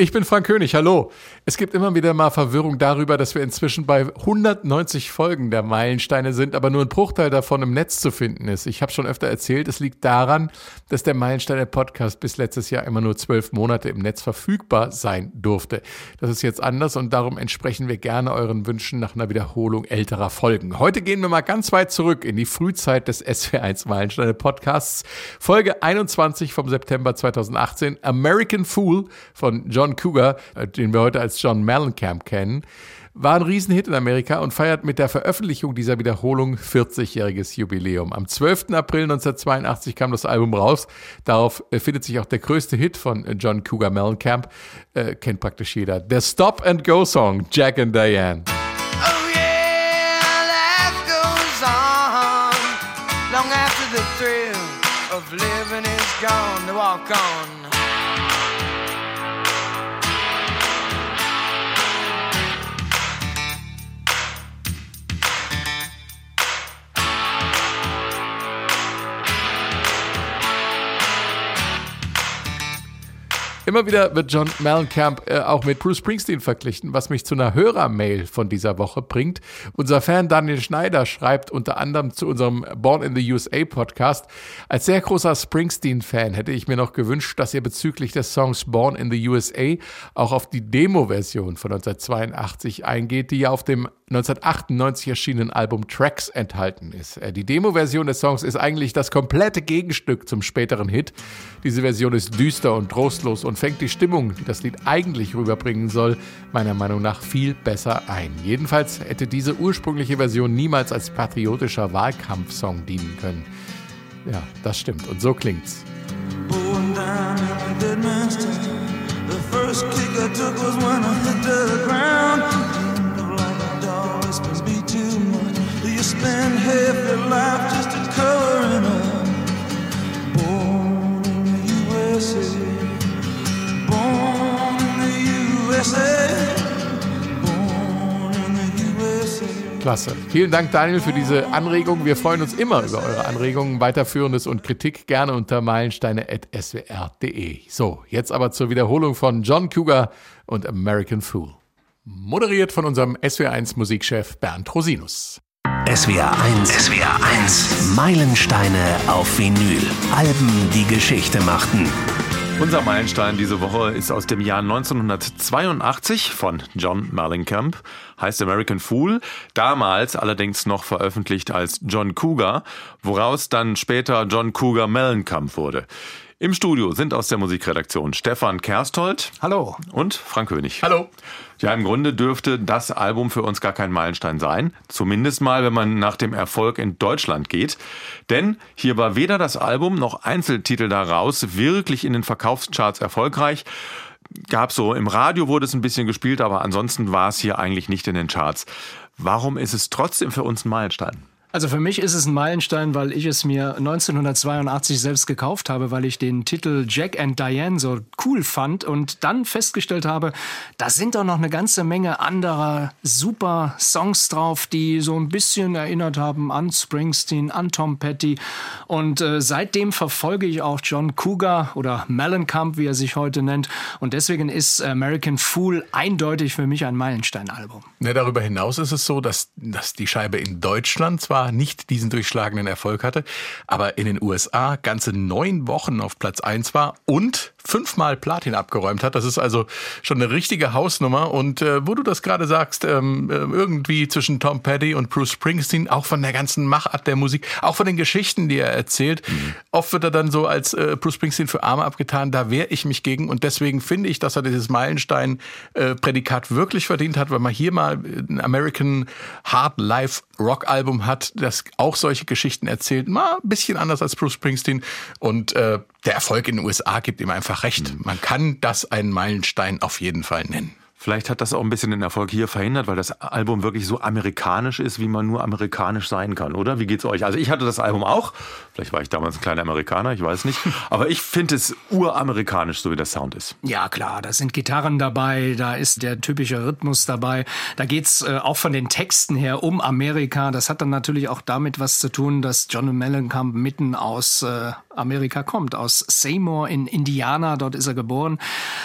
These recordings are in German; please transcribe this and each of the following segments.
Ich bin Frank König, hallo. Es gibt immer wieder mal Verwirrung darüber, dass wir inzwischen bei 190 Folgen der Meilensteine sind, aber nur ein Bruchteil davon im Netz zu finden ist. Ich habe schon öfter erzählt, es liegt daran, dass der Meilensteine Podcast bis letztes Jahr immer nur zwölf Monate im Netz verfügbar sein durfte. Das ist jetzt anders und darum entsprechen wir gerne euren Wünschen nach einer Wiederholung älterer Folgen. Heute gehen wir mal ganz weit zurück in die Frühzeit des SW1 Meilensteine Podcasts. Folge 21 vom September 2018, American Fool von John John Cougar, äh, den wir heute als John Mellencamp kennen, war ein Riesenhit in Amerika und feiert mit der Veröffentlichung dieser Wiederholung 40-jähriges Jubiläum. Am 12. April 1982 kam das Album raus. Darauf äh, findet sich auch der größte Hit von äh, John Cougar Mellencamp. Äh, kennt praktisch jeder. Der Stop and Go Song, Jack and Diane. Oh yeah, life goes on long after the thrill of living is gone. To walk on. Immer wieder wird John Mellencamp äh, auch mit Bruce Springsteen verglichen, was mich zu einer Hörermail von dieser Woche bringt. Unser Fan Daniel Schneider schreibt unter anderem zu unserem Born in the USA Podcast, als sehr großer Springsteen-Fan hätte ich mir noch gewünscht, dass ihr bezüglich des Songs Born in the USA auch auf die Demo-Version von 1982 eingeht, die ja auf dem 1998 erschienenen Album Tracks enthalten ist. Äh, die Demo-Version des Songs ist eigentlich das komplette Gegenstück zum späteren Hit. Diese Version ist düster und trostlos und fängt die Stimmung, die das Lied eigentlich rüberbringen soll, meiner Meinung nach viel besser ein. Jedenfalls hätte diese ursprüngliche Version niemals als patriotischer Wahlkampfsong dienen können. Ja, das stimmt. Und so klingt's. The spend half your life just a covering up. Born in the USA. Klasse. Vielen Dank, Daniel, für diese Anregung. Wir freuen uns immer über eure Anregungen, weiterführendes und Kritik gerne unter meilensteine.swr.de. So, jetzt aber zur Wiederholung von John Cougar und American Fool. Moderiert von unserem SWR1 Musikchef Bernd Rosinus. SWR 1. SWR 1. Meilensteine auf Vinyl. Alben, die Geschichte machten. Unser Meilenstein diese Woche ist aus dem Jahr 1982 von John Mellencamp, heißt American Fool, damals allerdings noch veröffentlicht als John Cougar, woraus dann später John Cougar Mellencamp wurde. Im Studio sind aus der Musikredaktion Stefan Kerstold. Hallo. Und Frank König. Hallo. Ja, im Grunde dürfte das Album für uns gar kein Meilenstein sein. Zumindest mal, wenn man nach dem Erfolg in Deutschland geht. Denn hier war weder das Album noch Einzeltitel daraus wirklich in den Verkaufscharts erfolgreich gab so im Radio wurde es ein bisschen gespielt, aber ansonsten war es hier eigentlich nicht in den Charts. Warum ist es trotzdem für uns ein Meilenstein? Also für mich ist es ein Meilenstein, weil ich es mir 1982 selbst gekauft habe, weil ich den Titel Jack and Diane so cool fand und dann festgestellt habe, da sind doch noch eine ganze Menge anderer super Songs drauf, die so ein bisschen erinnert haben an Springsteen, an Tom Petty und äh, seitdem verfolge ich auch John Cougar oder Mellencamp, wie er sich heute nennt und deswegen ist American Fool eindeutig für mich ein Meilenstein-Album. Ja, darüber hinaus ist es so, dass, dass die Scheibe in Deutschland zwar zwar nicht diesen durchschlagenden Erfolg hatte, aber in den USA ganze neun Wochen auf Platz eins war und fünfmal Platin abgeräumt hat. Das ist also schon eine richtige Hausnummer. Und äh, wo du das gerade sagst, ähm, äh, irgendwie zwischen Tom Petty und Bruce Springsteen, auch von der ganzen Machart der Musik, auch von den Geschichten, die er erzählt. Mhm. Oft wird er dann so als äh, Bruce Springsteen für Arme abgetan. Da wehre ich mich gegen. Und deswegen finde ich, dass er dieses Meilenstein-Prädikat äh, wirklich verdient hat, weil man hier mal ein American Hard Life Rock Album hat, das auch solche Geschichten erzählt. Mal ein bisschen anders als Bruce Springsteen. Und äh, der Erfolg in den USA gibt ihm einfach recht. Mhm. Man kann das einen Meilenstein auf jeden Fall nennen. Vielleicht hat das auch ein bisschen den Erfolg hier verhindert, weil das Album wirklich so amerikanisch ist, wie man nur amerikanisch sein kann, oder? Wie geht's euch? Also ich hatte das Album auch. Vielleicht war ich damals ein kleiner Amerikaner, ich weiß nicht. Aber ich finde es uramerikanisch, so wie der Sound ist. Ja, klar. Da sind Gitarren dabei, da ist der typische Rhythmus dabei. Da geht's äh, auch von den Texten her um Amerika. Das hat dann natürlich auch damit was zu tun, dass John Mellencamp mitten aus äh, Amerika kommt, aus Seymour in Indiana, dort ist er geboren.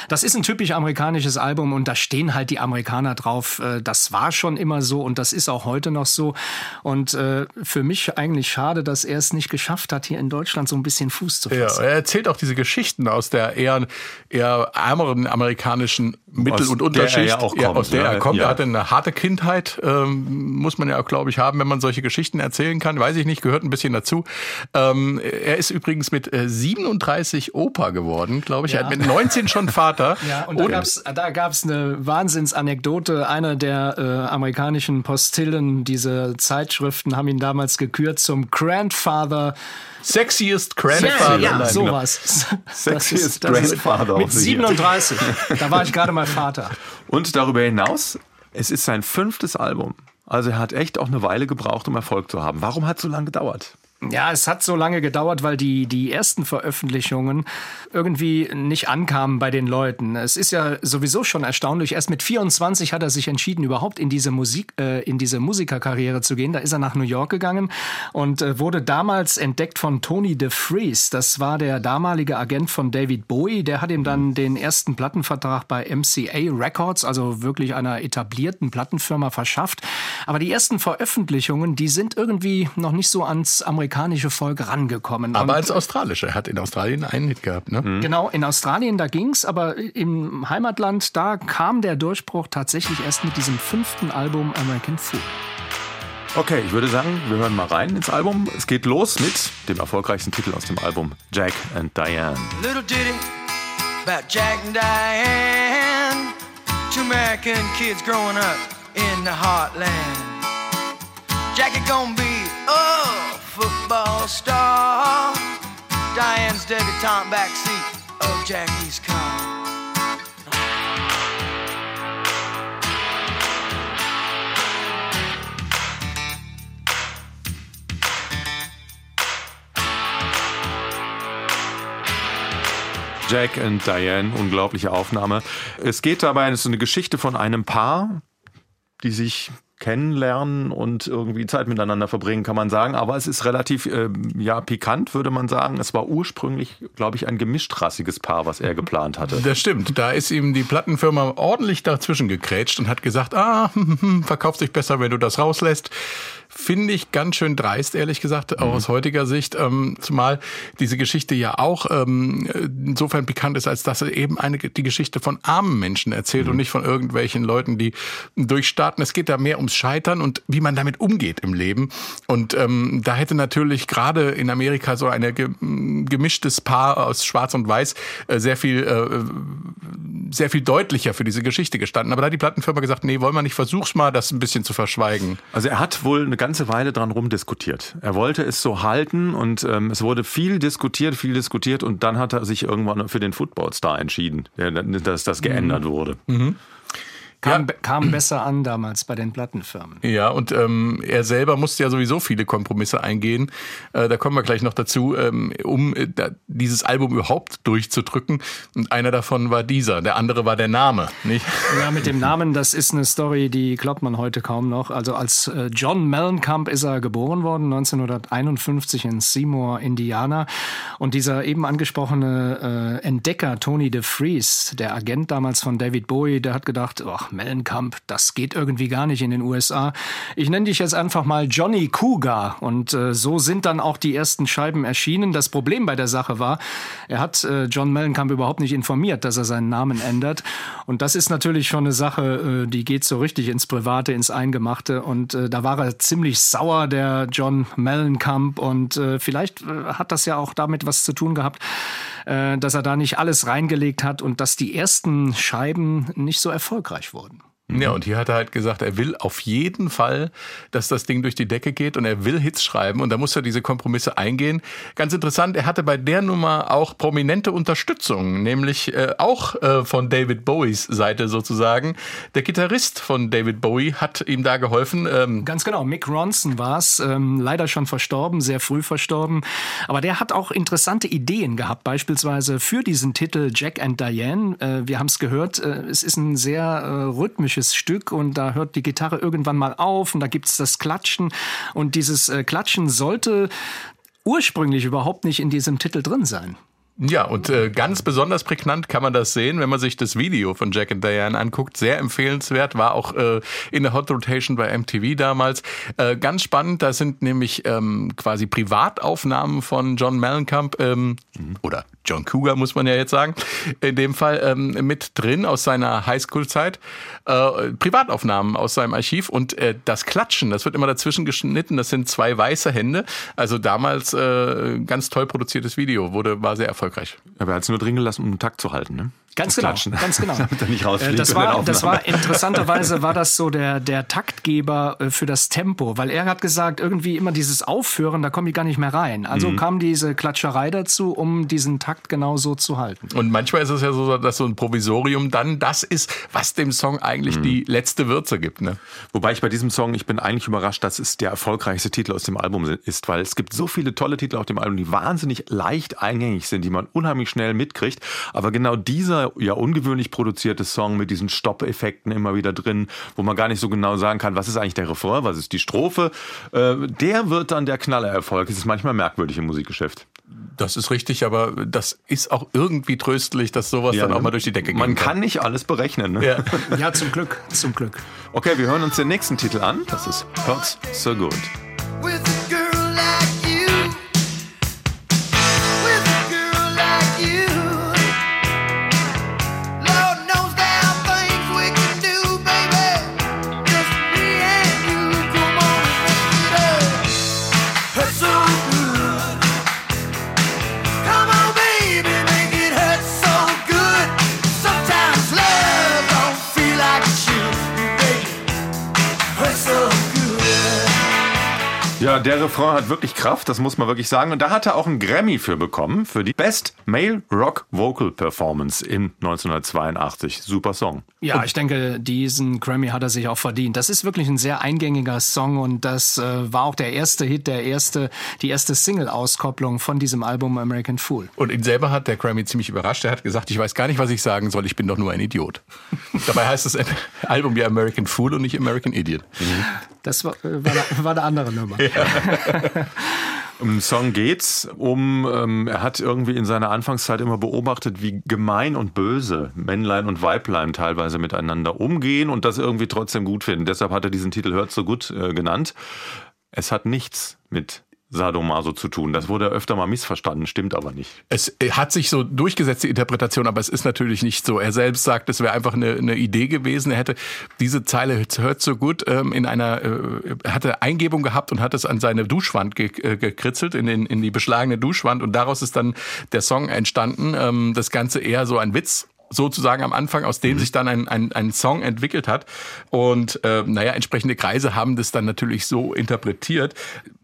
Das ist ein typisch amerikanisches Album und da stehen halt die Amerikaner drauf. Äh, das war schon immer so und das ist auch heute noch so. Und äh, für mich eigentlich schade, dass er es nicht geschafft hat, hier in Deutschland so ein bisschen Fuß zu fassen. Ja, er erzählt auch diese Geschichten aus der eher, eher ärmeren amerikanischen Mittel- Aus und der Unterschicht, er ja auch kommt, aus der ne? er kommt. Ja. Er hatte eine harte Kindheit, ähm, muss man ja auch, glaube ich, haben, wenn man solche Geschichten erzählen kann. Weiß ich nicht, gehört ein bisschen dazu. Ähm, er ist übrigens mit äh, 37 Opa geworden, glaube ich. Er Ja. hat mit 19 schon Vater. Ja, und da gab's, da gab's eine Wahnsinnsanekdote. Einer der äh, amerikanischen Postillen, diese Zeitschriften, haben ihn damals gekürt zum Grandfather. Sexiest Grandfather. ja, Nein, genau. sowas. Sexiest Grandfather Mit of the year. 37. Da war ich gerade mal Vater. Und darüber hinaus, es ist sein fünftes Album. Also er hat echt auch eine Weile gebraucht, um Erfolg zu haben. Warum hat es so lange gedauert? Ja, es hat so lange gedauert, weil die, die ersten Veröffentlichungen irgendwie nicht ankamen bei den Leuten. Es ist ja sowieso schon erstaunlich. Erst mit 24 hat er sich entschieden, überhaupt in diese Musik, äh, in diese Musikerkarriere zu gehen. Da ist er nach New York gegangen und äh, wurde damals entdeckt von Tony DeFries. Das war der damalige Agent von David Bowie. Der hat ihm dann den ersten Plattenvertrag bei MCA Records, also wirklich einer etablierten Plattenfirma, verschafft. Aber die ersten Veröffentlichungen, die sind irgendwie noch nicht so ans amerikanische Volk rangekommen. Aber Und- als Australischer. Er hat in Australien einen Hit gehabt, ne? Genau, in Australien, da ging's, aber im Heimatland, da kam der Durchbruch tatsächlich erst mit diesem fünften Album American Fool. Okay, ich würde sagen, wir hören mal rein ins Album. Es geht los mit dem erfolgreichsten Titel aus dem Album, Jack and Diane. Little ditty about Jack and Diane. Two American kids growing up in the heartland. Jackie gonna be a Diane's debutante backseat of Jackie's car. Jack and Diane, unglaubliche Aufnahme. Es geht dabei, es ist eine Geschichte von einem Paar, die sich kennenlernen und irgendwie Zeit miteinander verbringen, kann man sagen. Aber es ist relativ, äh, ja, pikant, würde man sagen. Es war ursprünglich, glaube ich, ein gemischtrassiges Paar, was er geplant hatte. Das stimmt. Da ist ihm die Plattenfirma ordentlich dazwischen gekrätscht und hat gesagt, ah, hm, hm, verkauf dich besser, wenn du das rauslässt. Finde ich ganz schön dreist, ehrlich gesagt, auch aus heutiger Sicht. Ähm, zumal diese Geschichte ja auch ähm, insofern bekannt ist, als dass er eben eine, die Geschichte von armen Menschen erzählt und nicht von irgendwelchen Leuten, die durchstarten. Es geht da mehr ums Scheitern und wie man damit umgeht im Leben. Und ähm, da hätte natürlich gerade in Amerika so ein ge gemischtes Paar aus Schwarz und Weiß äh, sehr viel äh, sehr viel deutlicher für diese Geschichte gestanden. Aber da hat die Plattenfirma gesagt, nee, wollen wir nicht, versuch's mal, das ein bisschen zu verschweigen. Also er hat wohl eine ganze Weile dran rumdiskutiert. Er wollte es so halten und ähm, es wurde viel diskutiert, viel diskutiert und dann hat er sich irgendwann für den Footballstar entschieden, dass das geändert wurde. Kam, kam besser an damals bei den Plattenfirmen. Ja, und ähm, er selber musste ja sowieso viele Kompromisse eingehen. Äh, da kommen wir gleich noch dazu, ähm, um äh, dieses Album überhaupt durchzudrücken. Und einer davon war dieser, der andere war der Name, nicht? Ja, mit dem Namen, das ist eine Story, die glaubt man heute kaum noch. Also als äh, John Mellencamp ist er geboren worden, 1951 in Seymour, Indiana. Und dieser eben angesprochene äh, Entdecker Tony DeFries, der Agent damals von David Bowie, der hat gedacht, ach, Mellencamp, das geht irgendwie gar nicht in den USA. Ich nenne dich jetzt einfach mal Johnny Cougar. Und äh, so sind dann auch die ersten Scheiben erschienen. Das Problem bei der Sache war, er hat äh, John Mellencamp überhaupt nicht informiert, dass er seinen Namen ändert. Und das ist natürlich schon eine Sache, äh, die geht so richtig ins Private, ins Eingemachte. Und äh, da war er ziemlich sauer, der John Mellencamp. Und äh, vielleicht äh, hat das ja auch damit was zu tun gehabt, dass er da nicht alles reingelegt hat und dass die ersten Scheiben nicht so erfolgreich wurden. geworden. Ja, und hier hat er halt gesagt, er will auf jeden Fall, dass das Ding durch die Decke geht und er will Hits schreiben und da muss er diese Kompromisse eingehen. Ganz interessant, er hatte bei der Nummer auch prominente Unterstützung, nämlich äh, auch äh, von David Bowies Seite sozusagen. Der Gitarrist von David Bowie hat ihm da geholfen. Ähm, Ganz genau, Mick Ronson war es, ähm, leider schon verstorben, sehr früh verstorben. Aber der hat auch interessante Ideen gehabt, beispielsweise für diesen Titel Jack and Diane. Äh, wir haben es gehört, äh, es ist ein sehr äh, rhythmisches Stück und da hört die Gitarre irgendwann mal auf und da gibt es das Klatschen. Und dieses äh, Klatschen sollte ursprünglich überhaupt nicht in diesem Titel drin sein. Ja, und äh, ganz besonders prägnant kann man das sehen, wenn man sich das Video von Jack and Diane anguckt. Sehr empfehlenswert, war auch äh, in der Hot Rotation bei MTV damals. Äh, ganz spannend, da sind nämlich ähm, quasi Privataufnahmen von John Mellencamp ähm, mhm. oder John Cougar, muss man ja jetzt sagen, in dem Fall ähm, mit drin aus seiner Highschool-Zeit. Äh, Privataufnahmen aus seinem Archiv und äh, das Klatschen, das wird immer dazwischen geschnitten. Das sind zwei weiße Hände. Also damals äh, ganz toll produziertes Video, wurde, war sehr erfolgreich. Aber er hat es nur drin gelassen, um den Takt zu halten, ne? Ganz genau, Klatschen. ganz genau. Damit er nicht rausfliegt das war, das war interessanterweise war das so der der Taktgeber äh, für das Tempo, weil er hat gesagt, irgendwie immer dieses Aufhören, da komme ich gar nicht mehr rein. Also mhm. kam diese Klatscherei dazu, um diesen Takt genau so zu halten. Und manchmal ist es ja so, dass so ein Provisorium dann das ist, was dem Song eigentlich mhm. die letzte Würze gibt. Ne? Wobei ich bei diesem Song, ich bin eigentlich überrascht, dass es der erfolgreichste Titel aus dem Album ist, weil es gibt so viele tolle Titel auf dem Album, die wahnsinnig leicht eingängig sind, die man unheimlich schnell mitkriegt. Aber genau dieser ja ungewöhnlich produzierte Song mit diesen Stopp-Effekten immer wieder drin, wo man gar nicht so genau sagen kann, was ist eigentlich der Refrain, was ist die Strophe. Äh, der wird dann der Knallererfolg. Es ist manchmal merkwürdig im Musikgeschäft. Das ist richtig, aber das ist auch irgendwie tröstlich, dass sowas ja, dann auch mal durch die Decke geht. Man kann nicht alles berechnen. Ne? Ja. ja, zum Glück, zum Glück. Okay, wir hören uns den nächsten Titel an. Das ist Hurts So Good. Der Refrain hat wirklich Kraft, das muss man wirklich sagen. Und da hat er auch einen Grammy für bekommen, für die Best Male Rock Vocal Performance in 1982. Super Song. Ja, und ich denke, diesen Grammy hat er sich auch verdient. Das ist wirklich ein sehr eingängiger Song und das äh, war auch der erste Hit, der erste, die erste Single-Auskopplung von diesem Album American Fool. Und ihn selber hat der Grammy ziemlich überrascht. Er hat gesagt, ich weiß gar nicht, was ich sagen soll, ich bin doch nur ein Idiot. Dabei heißt das Album ja American Fool und nicht American Idiot. Mhm. Das war, äh, war, war eine andere Nummer. Ja. Im Song geht's um, ähm, er hat irgendwie in seiner Anfangszeit immer beobachtet, wie gemein und böse Männlein und Weiblein teilweise miteinander umgehen und das irgendwie trotzdem gut finden. Deshalb hat er diesen Titel Hört so gut äh, genannt. Es hat nichts mit Sadomaso zu tun. Das wurde öfter mal missverstanden, stimmt aber nicht. Es hat sich so durchgesetzt, die Interpretation, aber es ist natürlich nicht so. Er selbst sagt, es wäre einfach eine, eine, Idee gewesen. Er hätte diese Zeile hört so gut ähm, in einer, äh, hatte Eingebung gehabt und hat es an seine Duschwand ge äh, gekritzelt, in, den, in die beschlagene Duschwand und daraus ist dann der Song entstanden. Ähm, das Ganze eher so ein Witz sozusagen am Anfang, aus dem mhm. sich dann ein, ein, ein Song entwickelt hat. Und äh, naja, entsprechende Kreise haben das dann natürlich so interpretiert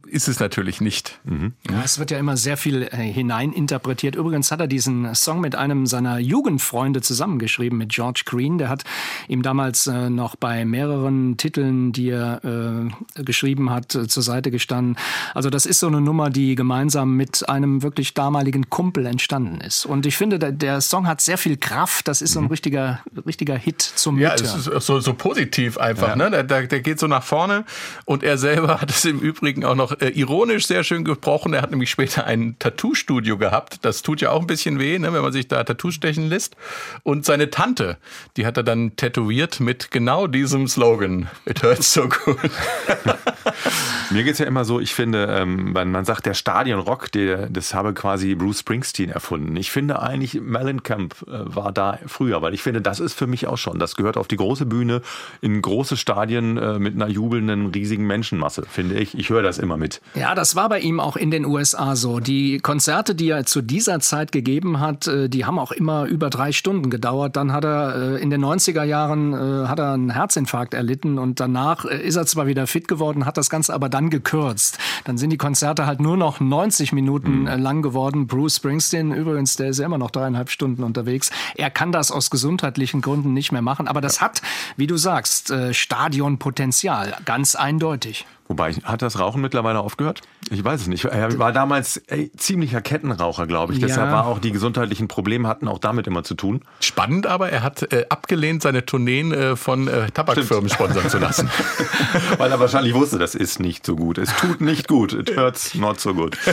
ist es natürlich nicht. Mhm. Ja, es wird ja immer sehr viel äh, hineininterpretiert. Übrigens hat er diesen Song mit einem seiner Jugendfreunde zusammengeschrieben, mit George Green. Der hat ihm damals äh, noch bei mehreren Titeln, die er äh, geschrieben hat, äh, zur Seite gestanden. Also das ist so eine Nummer, die gemeinsam mit einem wirklich damaligen Kumpel entstanden ist. Und ich finde, der, der Song hat sehr viel Kraft. Das ist so ein mhm. richtiger, richtiger Hit zum Ja, es ist so, so positiv einfach. Ja. Ne? Der, der geht so nach vorne und er selber hat es im Übrigen auch noch äh, ironisch sehr schön gesprochen. Er hat nämlich später ein Tattoo-Studio gehabt. Das tut ja auch ein bisschen weh, ne, wenn man sich da Tattoo stechen lässt. Und seine Tante, die hat er dann tätowiert mit genau diesem Slogan. It hurts so good. Mir geht's ja immer so, ich finde, ähm, man sagt, der Stadionrock, das habe quasi Bruce Springsteen erfunden. Ich finde eigentlich, Mellencamp äh, war da früher, weil ich finde, das ist für mich auch schon. Das gehört auf die große Bühne, in große Stadien äh, mit einer jubelnden, riesigen Menschenmasse, finde ich. Ich höre das immer mit. Ja, das war bei ihm auch in den USA so. Die Konzerte, die er zu dieser Zeit gegeben hat, äh, die haben auch immer über drei Stunden gedauert. Dann hat er äh, in den 90er Jahren äh, hat er einen Herzinfarkt erlitten und danach ist er zwar wieder fit geworden, hat das Ganze aber dann gekürzt. Dann sind die Konzerte halt nur noch 90 Minuten mhm. lang geworden. Bruce Springsteen übrigens, der ist ja immer noch dreieinhalb Stunden unterwegs. Er kann das aus gesundheitlichen Gründen nicht mehr machen, aber das hat, wie du sagst, Stadionpotenzial, ganz eindeutig. Wobei, hat das Rauchen mittlerweile aufgehört? Ich weiß es nicht. Er war damals ey, ziemlicher Kettenraucher, glaube ich. Ja. Deshalb war auch die gesundheitlichen Probleme hatten auch damit immer zu tun. Spannend aber, er hat äh, abgelehnt, seine Tourneen äh, von äh, Tabakfirmen sponsern zu lassen. Weil er wahrscheinlich wusste, das ist nicht so gut. Es tut nicht gut. It hurts not so good.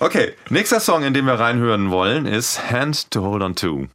Okay, nächster Song, in den wir reinhören wollen, ist Hand to Hold On To.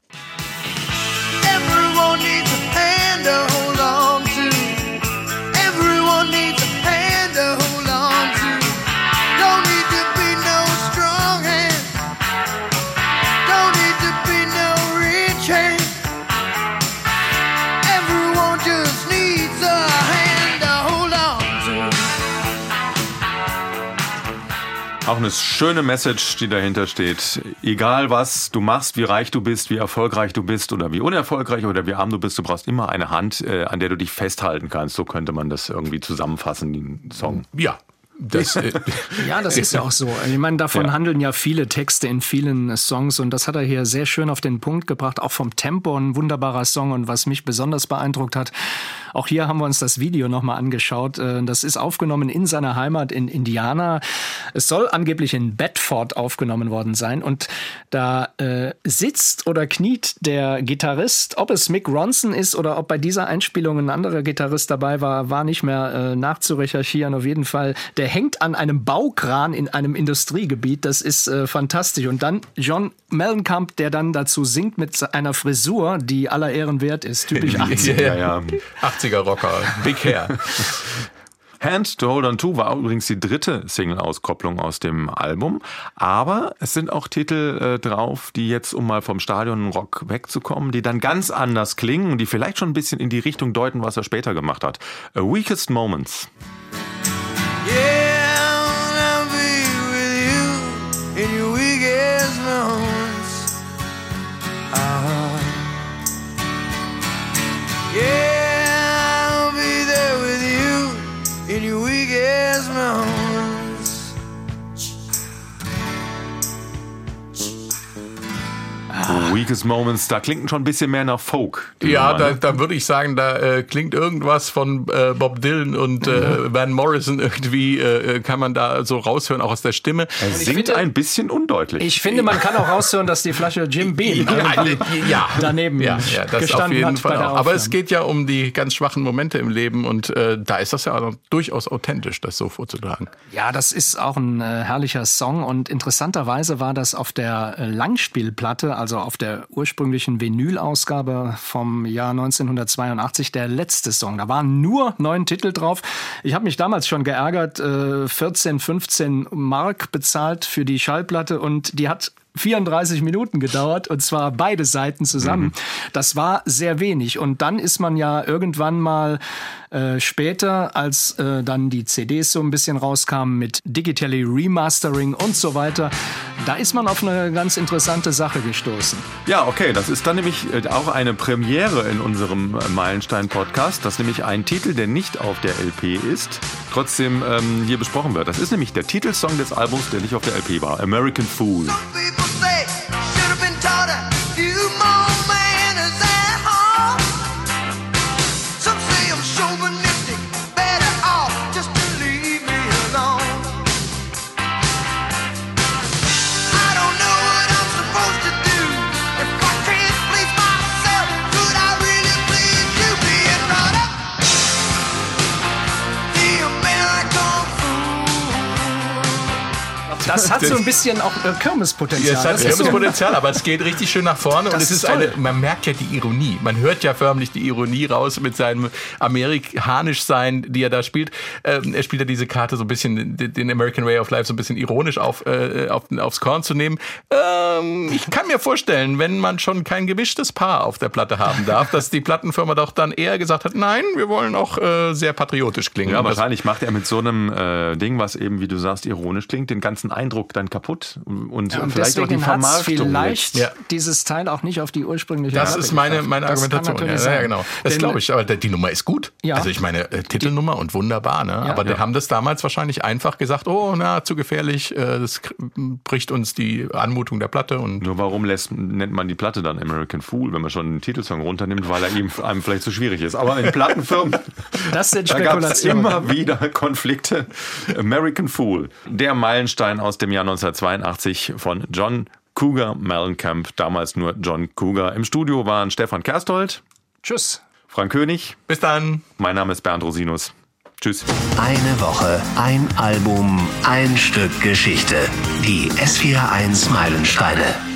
Auch eine schöne Message, die dahinter steht. Egal was du machst, wie reich du bist, wie erfolgreich du bist oder wie unerfolgreich oder wie arm du bist, du brauchst immer eine Hand, äh, an der du dich festhalten kannst. So könnte man das irgendwie zusammenfassen, den Song. ja. Das, äh, Ja, das ist ja auch so. Ich meine, davon Ja. handeln ja viele Texte in vielen Songs und das hat er hier sehr schön auf den Punkt gebracht. Auch vom Tempo ein wunderbarer Song und was mich besonders beeindruckt hat, auch hier haben wir uns das Video nochmal angeschaut. Äh, Das ist aufgenommen in seiner Heimat in Indiana. Es soll angeblich in Bedford aufgenommen worden sein und da äh, sitzt oder kniet der Gitarrist, ob es Mick Ronson ist oder ob bei dieser Einspielung ein anderer Gitarrist dabei war, war nicht mehr äh, nachzurecherchieren. Auf jeden Fall, der hängt an einem Baukran in einem Industriegebiet. Das ist äh, fantastisch. Und dann John Mellencamp, der dann dazu singt mit einer Frisur, die aller Ehren wert ist. Typisch 80. Ja, ja. 80er Rocker, Big Hair. Hand to Hold On To war übrigens die dritte Single-Auskopplung aus dem Album. Aber es sind auch Titel äh, drauf, die jetzt, um mal vom Stadion-Rock wegzukommen, die dann ganz anders klingen und die vielleicht schon ein bisschen in die Richtung deuten, was er später gemacht hat. A Weakest Moments. Weakest Moments, da klingt schon ein bisschen mehr nach Folk. Ja, Nummer, da, ne? da würde ich sagen, da äh, klingt irgendwas von äh, Bob Dylan und äh, Van Morrison irgendwie, äh, kann man da so raushören, auch aus der Stimme. Er singt finde- ein bisschen undeutlich. Ich finde, man kann auch raushören, dass die Flasche Jim Beam Ja, daneben ja, ja, das auf gestanden jeden hat Fall bei der auch. Aber es geht ja um die ganz schwachen Momente im Leben und äh, da ist das ja auch durchaus authentisch, das so vorzutragen. Ja, das ist auch ein äh, herrlicher Song und interessanterweise war das auf der äh, Langspielplatte, also auf der ursprünglichen Vinyl-Ausgabe vom Jahr 1982 der letzte Song. Da waren nur neun Titel drauf. Ich habe mich damals schon geärgert, äh, 14, 15 Mark bezahlt für die Schallplatte und die hat 34 Minuten gedauert und zwar beide Seiten zusammen. Das war sehr wenig und dann ist man ja irgendwann mal äh, später, als äh, dann die CDs so ein bisschen rauskamen mit Digitally Remastering und so weiter, da ist man auf eine ganz interessante Sache gestoßen. Ja, okay, das ist dann nämlich äh, auch eine Premiere in unserem äh, Meilenstein-Podcast, dass nämlich ein Titel, der nicht auf der LP ist, trotzdem ähm, hier besprochen wird. Das ist nämlich der Titelsong des Albums, der nicht auf der LP war, American Fool. Das hat so ein bisschen auch äh, Kirmespotenzial. Ja, es hat Das ist so- Potenzial, aber es geht richtig schön nach vorne und Das es ist ist eine, man merkt ja die Ironie. Man hört ja förmlich die Ironie raus mit seinem amerikanisch sein, die er da spielt. Ähm, er spielt ja diese Karte so ein bisschen, den American Way of Life so ein bisschen ironisch auf, äh, auf, aufs Korn zu nehmen. Ähm, ich kann mir vorstellen, wenn man schon kein gemischtes Paar auf der Platte haben darf, dass die Plattenfirma doch dann eher gesagt hat, nein, wir wollen auch äh, sehr patriotisch klingen. Ja, Und wahrscheinlich macht er mit so einem äh, Ding, was eben, wie du sagst, ironisch klingt, den ganzen Eindruck dann kaputt und Ja, und vielleicht auch die Vermarktung. vielleicht. Ja. dieses Teil auch nicht auf die ursprüngliche Das Platte ist meine, meine Das Argumentation. Ja, ja, genau. Das glaube ich. Aber die Nummer ist gut. Ja. Also ich meine, äh, Titelnummer und wunderbar. Ne? aber die haben das damals wahrscheinlich einfach gesagt, oh, na, zu gefährlich, äh, das bricht uns die Anmutung der Platte. Und Nur warum lässt, nennt man die Platte dann American Fool, wenn man schon einen Titelsong runternimmt, weil er ihm, einem vielleicht zu schwierig ist. Aber in Plattenfirmen, Das sind da gab es Spekulationen. immer wieder Konflikte. American Fool, der Meilenstein aus dem Jahr 1982 von John Cougar Mellencamp, damals nur John Cougar. Im Studio waren Stefan Kerstold, Tschüss. Frank König, bis dann. mein Name ist Bernd Rosinus. Tschüss. Eine Woche, ein Album, ein Stück Geschichte. Die S41 Meilensteine.